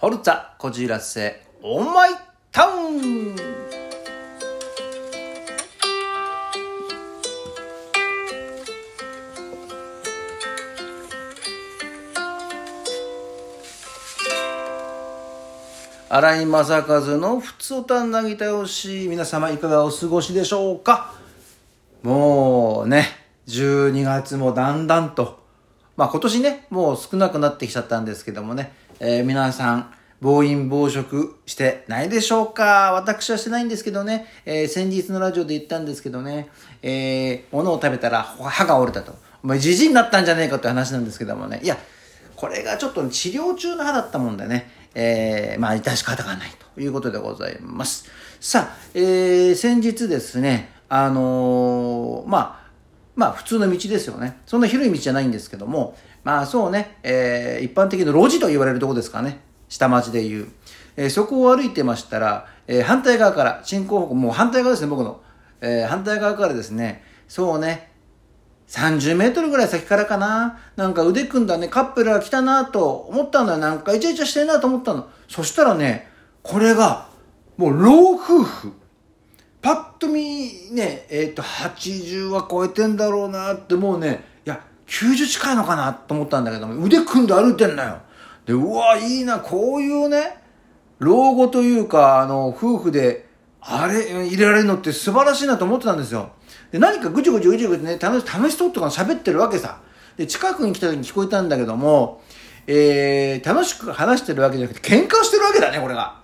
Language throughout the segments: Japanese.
ホルツァこじらせオーマイタウン荒井正和のふつおたなぎたよし皆様いかがお過ごしでしょうかもうね12月もだんだんとまあ今年ねもう少なくなってきちゃったんですけどもね、えー皆さん暴飲暴食してないでしょうか？私はしてないんですけどね、えー先日のラジオで言ったんですけどね、えー物を食べたら歯が折れたと。お前じじになったんじゃねえかって話なんですけどもね。いや、これがちょっと治療中の歯だったもんでね、えーまあ、致し方がないということでございます。さあ、えー先日ですね、あのーまあ、まあ普通の道ですよね。そんな広い道じゃないんですけども、まあそうね、えー一般的な路地と言われるとこですかね。下町でいう。えーそこを歩いてましたら、えー反対側から、進行方向、もう反対側ですね、僕の。えー反対側からですね、そうね、30メートルぐらい先からかな。なんか腕組んだね、カップルが来たなと思ったのよ。なんかイチャイチャしてんなと思ったの。そしたらね、これが、もう老夫婦。パッと見ね、えっ、と、80は超えてんだろうなって、もうね、いや、90近いのかなと思ったんだけども、腕組んで歩いてんのよ。で、うわ、いいな、こういうね、老後というか、あの、夫婦で、あれ、入れられるのって素晴らしいなと思ってたんですよ。で、何かぐちぐちぐちぐちね、楽し、楽しそうとか喋ってるわけさ。で、近くに来た時に聞こえたんだけども、えー、楽しく話してるわけじゃなくて、喧嘩してるわけだね、これが。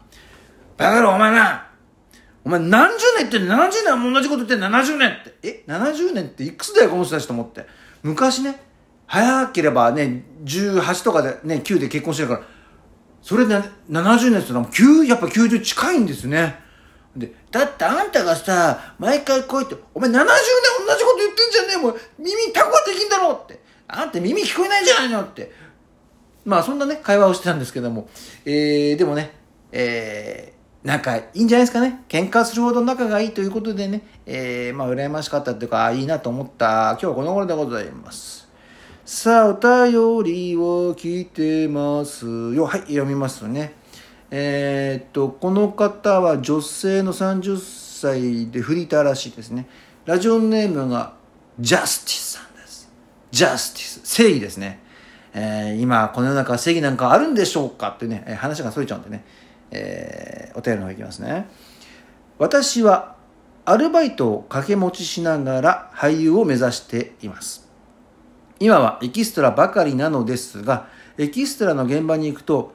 バカ野郎、お前な、お前何十年って70年も同じこと言ってん70年って。え ?70 年っていくつだよ、この人たちと思って。昔ね、早ければね、18とかでね、9で結婚してるから、それで70年ってのは9、やっぱ90近いんですね。で、だってあんたがさ、毎回こう言って、お前70年同じこと言ってんじゃねえもう耳タコができんだろって。あんた耳聞こえないじゃないのって。まあそんなね、会話をしてたんですけども。えー、でもね、えー、仲いいんじゃないですかね。喧嘩するほど仲がいいということでね、えー、まあ羨ましかったっていうか、いいなと思った、今日はこの頃でございます。さあ、お便りを聞いてますよ。はい、読みますね。えーっと、この方は女性の30歳でフリーターらしいですね。ラジオネームがジャスティスさんです。ジャスティス。正義ですね。えー今、この世の中正義なんかあるんでしょうかってね、話がそれちゃうんでね、えーお便りの方いきますね。私はアルバイトを掛け持ちしながら俳優を目指しています。今はエキストラばかりなのですが、エキストラの現場に行くと、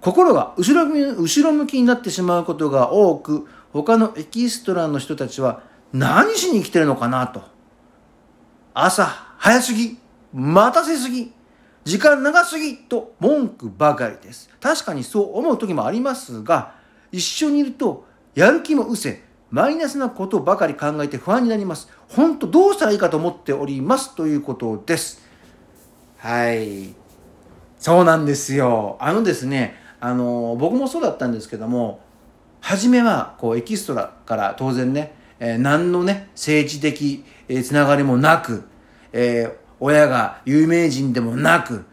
心が後ろ後ろ向きになってしまうことが多く、他のエキストラの人たちは何しに来てるのかなと。朝早すぎ、待たせすぎ、時間長すぎと文句ばかりです。確かにそう思う時もありますが、一緒にいるとやる気も失せ、マイナスなことばかり考えて不安になります。本当どうしたらいいかと思っておりますということです。はい。そうなんですよ。あのですね、あの、僕もそうだったんですけども、初めは、こう、エキストラから当然ね、えー何のね、政治的、えーつながりもなく、えー親が有名人でもなく、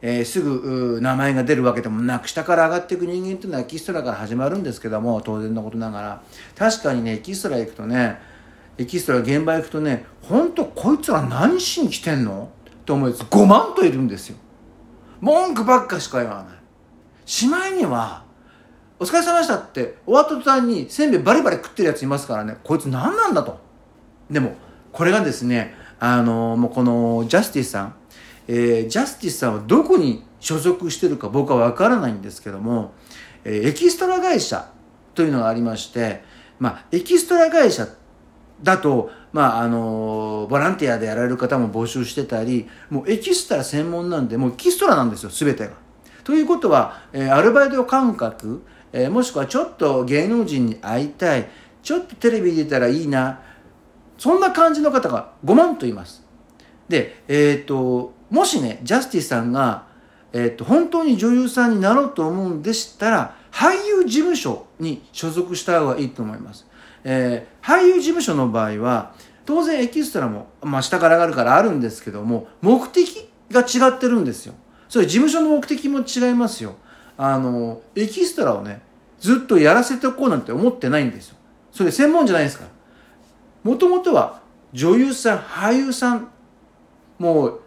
えーすぐ名前が出るわけでもなく、下から上がっていく人間っていうのはエキストラから始まるんですけども、当然のことながら。確かにね、エキストラ行くとね、エキストラ現場行くとね、本当こいつら何しに来てんの？と思うやつ5万といるんですよ。文句ばっかしか言わない。しまいには、お疲れ様でしたって終わった途端にせんべいバリバリ食ってるやついますからね、こいつ何なんだと。でも、これがですね、あのもうこのジャスティスさん、えージャスティスさんはどこに所属してるか僕は分からないんですけども、えーエキストラ会社というのがありまして、まあ、エキストラ会社だと、まあ、あのボランティアでやられる方も募集してたり、もうエキストラ専門なんで、もうエキストラなんですよ、すべてが。ということは、えーアルバイト感覚、えーもしくはちょっと芸能人に会いたい、ちょっとテレビ出たらいいな、そんな感じの方が5万と言います。で、えっ、と、もしね、ジャスティさんが、えっ、と、本当に女優さんになろうと思うんでしたら、俳優事務所に所属した方がいいと思います。えー俳優事務所の場合は、当然エキストラも、まあ、下から上がるからあるんですけども、目的が違ってるんですよ。それ事務所の目的も違いますよ。あの、エキストラをね、ずっとやらせておこうなんて思ってないんですよ。それ専門じゃないですから。もともとは女優さん、俳優さん、もう、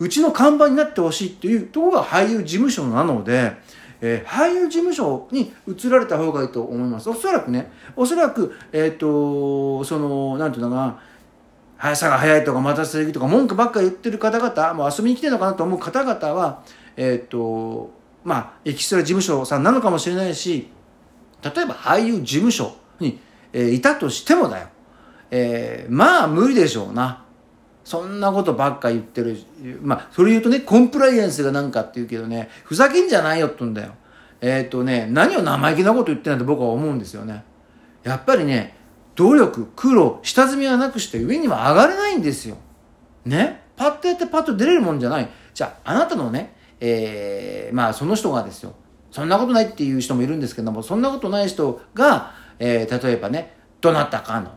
うちの看板になってほしいっていうところが俳優事務所なので、えー、俳優事務所に移られた方がいいと思います。おそらくね、おそらく、えっ、ー、と、その、なんていうのかな、速さが速いとか待たせるとか文句ばっか言ってる方々、もう遊びに来てるのかなと思う方々は、えっ、ー、と、まあ、エキストラ事務所さんなのかもしれないし、例えば俳優事務所に、えー、いたとしてもだよ。えー、まあ無理でしょうな。そんなことばっか言ってる。まあ、それ言うとね、コンプライアンスがなんかって言うけどね、ふざけんじゃないよって言うんだよ。えっ、ー、とね、何を生意気なこと言ってないと僕は思うんですよね。やっぱりね、努力、苦労、下積みはなくして上には上がれないんですよ。ね？パッとやってパッと出れるもんじゃない。じゃあ、あなたのね、えー、まあその人がですよ。そんなことないっていう人もいるんですけども、そんなことない人が、えー、例えばね、どなたかの、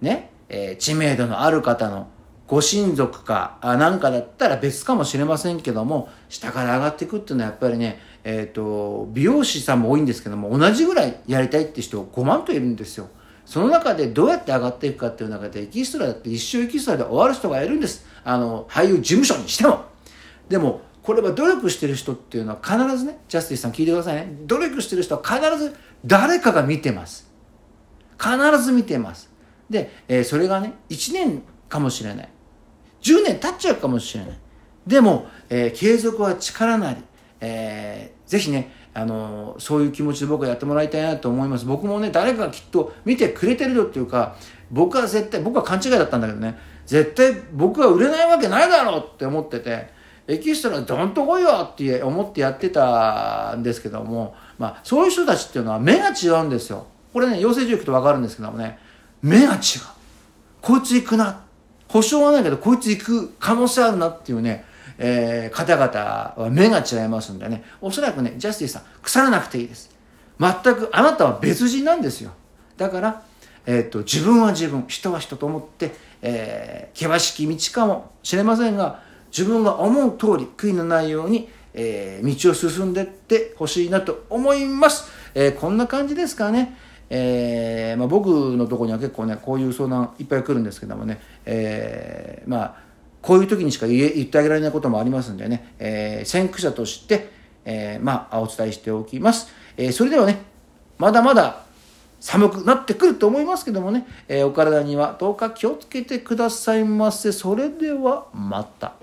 ね、えー、知名度のある方のご親族か、あなんかだったら別かもしれませんけども、下から上がっていくっていうのはやっぱりね、えっ、ー、と、美容師さんも多いんですけども、同じぐらいやりたいって人5万といるんですよ。その中でどうやって上がっていくかっていう中で、エキストラだって一生エキストラで終わる人がいるんです。あの、俳優事務所にしても。でも、これは努力してる人っていうのは必ずね、ジャスティスさん聞いてくださいね。努力してる人は必ず誰かが見てます。必ず見てます。で、えー、それがね、1年かもしれない。10年経っちゃうかもしれない。でも、えー、継続は力なり、えー、ぜひね、あのー、そういう気持ちで僕はやってもらいたいなと思います。僕もね、誰かがきっと見てくれてるよっていうか、僕は絶対、僕は勘違いだったんだけどね、絶対僕は売れないわけないだろうって思ってて、エキストラどんと来いよって思ってやってたんですけども、まあ、そういう人たちっていうのは目が違うんですよ。これね、養成所行くとわかるんですけどもね、目が違う。こいつ行くな。保証はないけど、こいつ行く可能性あるなっていうね、えー、方々は目が違いますんでね、おそらくね、ジャスティスさん、腐らなくていいです。全く、あなたは別人なんですよ。だから、えっ、ー、と、自分は自分、人は人と思って、えー、険しき道かもしれませんが、自分が思う通り、悔いのないように、えー、道を進んでってほしいなと思います。えー、こんな感じですかね。えーまあ、僕のとこには結構ねこういう相談いっぱい来るんですけどもね、えー、まあこういう時にしか言ってあげられないこともありますんでね、えー、先駆者として、え、まあお伝えしておきます、え、それではねまだまだ寒くなってくると思いますけどもね、え、お体にはどうか気をつけてくださいませそれではまた。